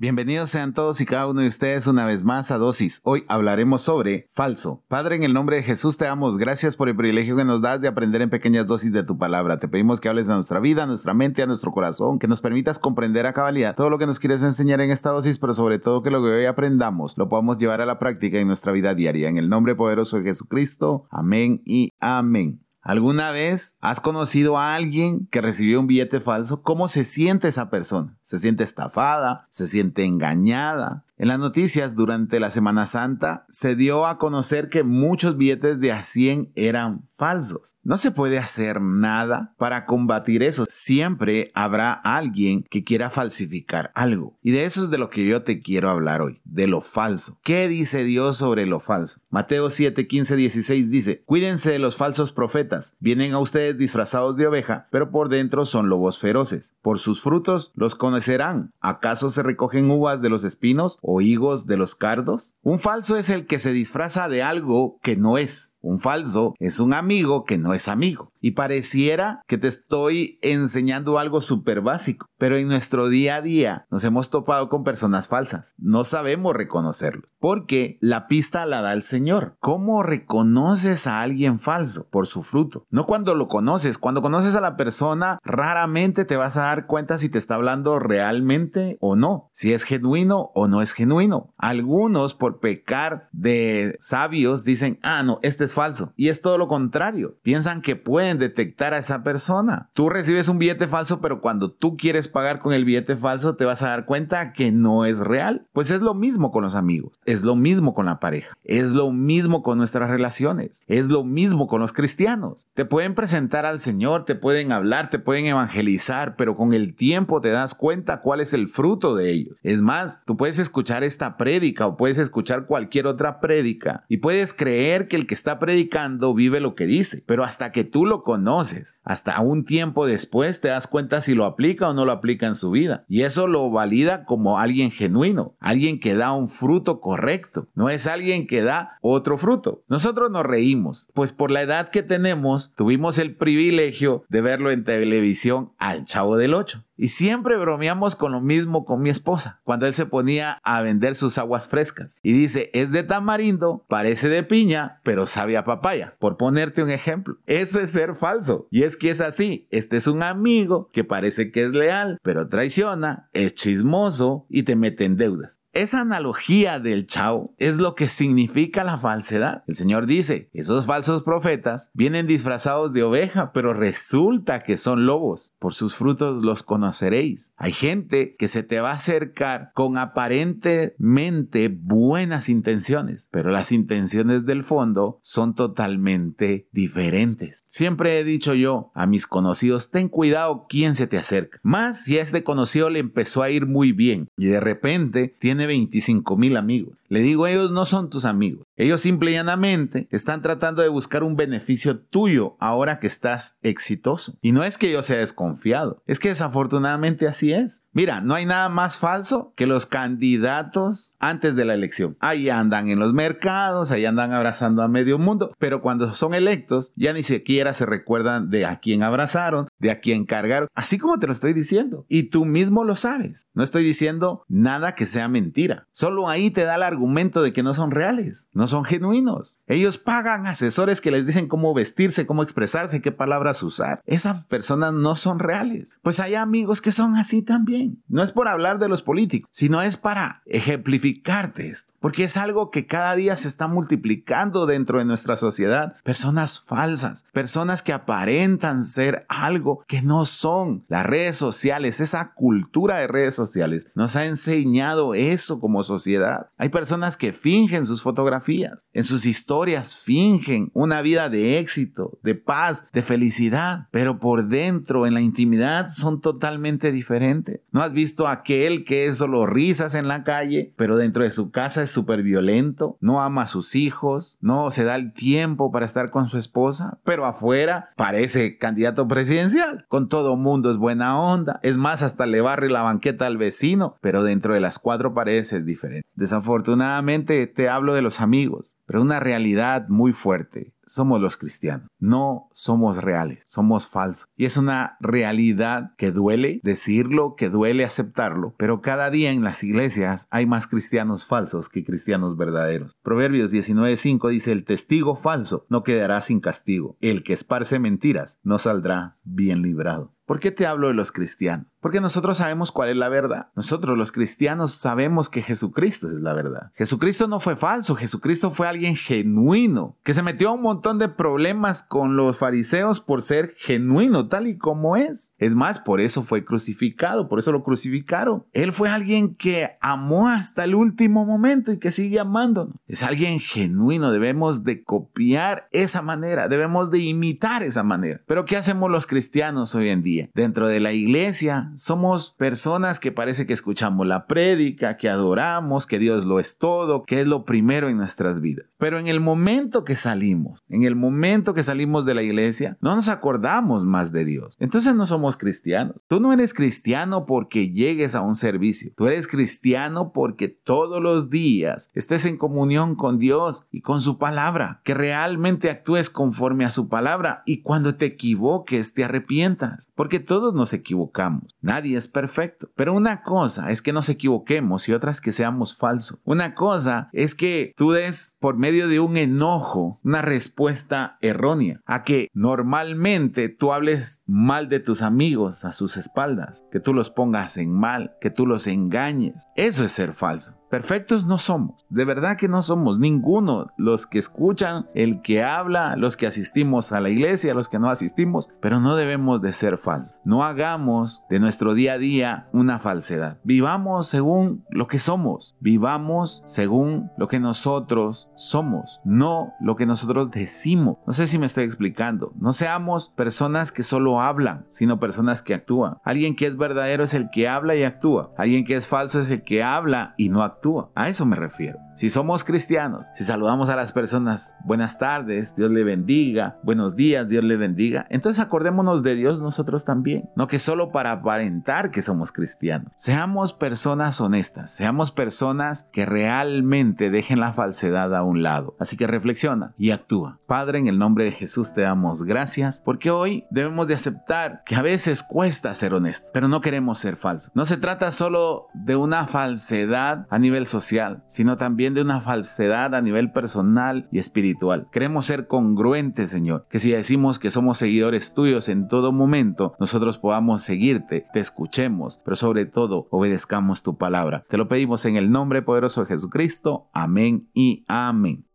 Bienvenidos sean todos y cada uno de ustedes una vez más a Dosis. Hoy hablaremos sobre falso. Padre, en el nombre de Jesús te damos gracias por el privilegio que nos das de aprender en pequeñas dosis de tu palabra. Te pedimos que hables de nuestra vida, a nuestra mente, a nuestro corazón, que nos permitas comprender a cabalidad todo lo que nos quieres enseñar en esta dosis, pero sobre todo que lo que hoy aprendamos lo podamos llevar a la práctica en nuestra vida diaria. En el nombre poderoso de Jesucristo. Amén y amén. ¿Alguna vez has conocido a alguien que recibió un billete falso? ¿Cómo se siente esa persona? ¿Se siente estafada? ¿Se siente engañada? En las noticias durante la Semana Santa se dio a conocer que muchos billetes de a 100 eran falsos. No se puede hacer nada para combatir eso. Siempre habrá alguien que quiera falsificar algo. Y de eso es de lo que yo te quiero hablar hoy, de lo falso. ¿Qué dice Dios sobre lo falso? Mateo 7, 15, 16 dice, cuídense de los falsos profetas. Vienen a ustedes disfrazados de oveja, pero por dentro son lobos feroces. Por sus frutos los conocerán. ¿Acaso se recogen uvas de los espinos o higos de los cardos? Un falso es el que se disfraza de algo que no es. Un falso es un amigo que no es amigo. Y pareciera que te estoy enseñando algo súper básico, pero en nuestro día a día nos hemos topado con personas falsas. No sabemos reconocerlos, porque la pista la da el Señor. ¿Cómo reconoces a alguien falso? Por su fruto. No cuando lo conoces, cuando conoces a la persona, raramente te vas a dar cuenta si te está hablando realmente o no, si es genuino o no es genuino. Algunos por pecar de sabios dicen, ah, no, este es falso. Y es todo lo contrario. Piensan que pueden detectar a esa persona. Tú recibes un billete falso, pero cuando tú quieres pagar con el billete falso, te vas a dar cuenta que no es real. Pues es lo mismo con los amigos, es lo mismo con la pareja, es lo mismo con nuestras relaciones, es lo mismo con los cristianos. Te pueden presentar al Señor, te pueden hablar, te pueden evangelizar, pero con el tiempo te das cuenta cuál es el fruto de ellos. Es más, tú puedes escuchar esta prédica o puedes escuchar cualquier otra prédica y puedes creer que el que está predicando vive lo que dice, pero hasta que tú lo conoces, hasta un tiempo después te das cuenta si lo aplica o no lo aplica en su vida. Y eso lo valida como alguien genuino, alguien que da un fruto correcto, no es alguien que da otro fruto. Nosotros nos reímos, pues por la edad que tenemos, tuvimos el privilegio de verlo en televisión al Chavo del 8. Y siempre bromeamos con lo mismo con mi esposa, cuando él se ponía a vender sus aguas frescas. Y dice, es de tamarindo, parece de piña, pero sabe a papaya, por ponerte un ejemplo. Eso es ser falso. Y es que es así, este es un amigo que parece que es leal, pero traiciona, es chismoso y te mete en deudas. Esa analogía del chao es lo que significa la falsedad. El Señor dice, esos falsos profetas vienen disfrazados de oveja, pero resulta que son lobos. Por sus frutos los conoceréis. Hay gente que se te va a acercar con aparentemente buenas intenciones, pero las intenciones del fondo son totalmente diferentes. Siempre he dicho yo a mis conocidos, ten cuidado quién se te acerca. Más si a este conocido le empezó a ir muy bien y de repente tiene 25 mil amigos. Le digo, ellos no son tus amigos. Ellos simple y llanamente están tratando de buscar un beneficio tuyo ahora que estás exitoso. Y no es que yo sea desconfiado, es que desafortunadamente así es. Mira, no hay nada más falso que los candidatos antes de la elección. Ahí andan en los mercados, ahí andan abrazando a medio mundo, pero cuando son electos ya ni siquiera se recuerdan de a quién abrazaron, de a quién cargaron, así como te lo estoy diciendo. Y tú mismo lo sabes. No estoy diciendo nada que sea mentira. Solo ahí te da el argumento de que no son reales. No son genuinos. Ellos pagan asesores que les dicen cómo vestirse, cómo expresarse, qué palabras usar. Esas personas no son reales. Pues hay amigos que son así también. No es por hablar de los políticos, sino es para ejemplificarte esto. Porque es algo que cada día se está multiplicando dentro de nuestra sociedad. Personas falsas, personas que aparentan ser algo que no son. Las redes sociales, esa cultura de redes sociales nos ha enseñado eso como sociedad. Hay personas que fingen sus fotografías en sus historias fingen una vida de éxito, de paz, de felicidad, pero por dentro, en la intimidad, son totalmente diferentes. ¿No has visto aquel que es solo risas en la calle, pero dentro de su casa es súper violento? No ama a sus hijos, no se da el tiempo para estar con su esposa, pero afuera parece candidato presidencial. Con todo mundo es buena onda, es más, hasta le barre la banqueta al vecino, pero dentro de las cuatro paredes es diferente. Desafortunadamente te hablo de los amigos, pero una realidad muy fuerte somos los cristianos. No somos reales, somos falsos. Y es una realidad que duele decirlo, que duele aceptarlo, pero cada día en las iglesias hay más cristianos falsos que cristianos verdaderos. Proverbios 19:5 dice, el testigo falso no quedará sin castigo. El que esparce mentiras no saldrá bien librado. ¿Por qué te hablo de los cristianos? Porque nosotros sabemos cuál es la verdad. Nosotros los cristianos sabemos que Jesucristo es la verdad. Jesucristo no fue falso, Jesucristo fue alguien genuino, que se metió a un montón de problemas con los fariseos por ser genuino, tal y como es. Es más, por eso fue crucificado, por eso lo crucificaron. Él fue alguien que amó hasta el último momento y que sigue amándonos. Es alguien genuino, debemos de copiar esa manera, debemos de imitar esa manera. Pero ¿qué hacemos los cristianos hoy en día? Dentro de la iglesia somos personas que parece que escuchamos la prédica, que adoramos, que Dios lo es todo, que es lo primero en nuestras vidas. Pero en el momento que salimos, en el momento que salimos de la iglesia, no nos acordamos más de Dios. Entonces no somos cristianos. Tú no eres cristiano porque llegues a un servicio. Tú eres cristiano porque todos los días estés en comunión con Dios y con su palabra, que realmente actúes conforme a su palabra y cuando te equivoques te arrepientas porque todos nos equivocamos, nadie es perfecto. Pero una cosa es que nos equivoquemos y otra es que seamos falsos. Una cosa es que tú des por medio de un enojo una respuesta errónea, a que normalmente tú hables mal de tus amigos a sus espaldas, que tú los pongas en mal, que tú los engañes. Eso es ser falso. Perfectos no somos, de verdad que no somos ninguno, los que escuchan, el que habla, los que asistimos a la iglesia, los que no asistimos, pero no debemos de ser falsos. No hagamos de nuestro día a día una falsedad. Vivamos según lo que somos, vivamos según lo que nosotros somos, no lo que nosotros decimos. No sé si me estoy explicando. No seamos personas que solo hablan, sino personas que actúan. Alguien que es verdadero es el que habla y actúa. Alguien que es falso es el que habla y no actúa. A eso me refiero. Si somos cristianos, si saludamos a las personas, buenas tardes, Dios le bendiga, buenos días, Dios le bendiga, entonces acordémonos de Dios nosotros también, no que solo para aparentar que somos cristianos. Seamos personas honestas, seamos personas que realmente dejen la falsedad a un lado. Así que reflexiona y actúa. Padre, en el nombre de Jesús te damos gracias porque hoy debemos de aceptar que a veces cuesta ser honesto, pero no queremos ser falsos. No se trata solo de una falsedad a nivel social, sino también de una falsedad a nivel personal y espiritual. Queremos ser congruentes, Señor, que si decimos que somos seguidores tuyos en todo momento, nosotros podamos seguirte, te escuchemos, pero sobre todo obedezcamos tu palabra. Te lo pedimos en el nombre poderoso de Jesucristo. Amén y amén.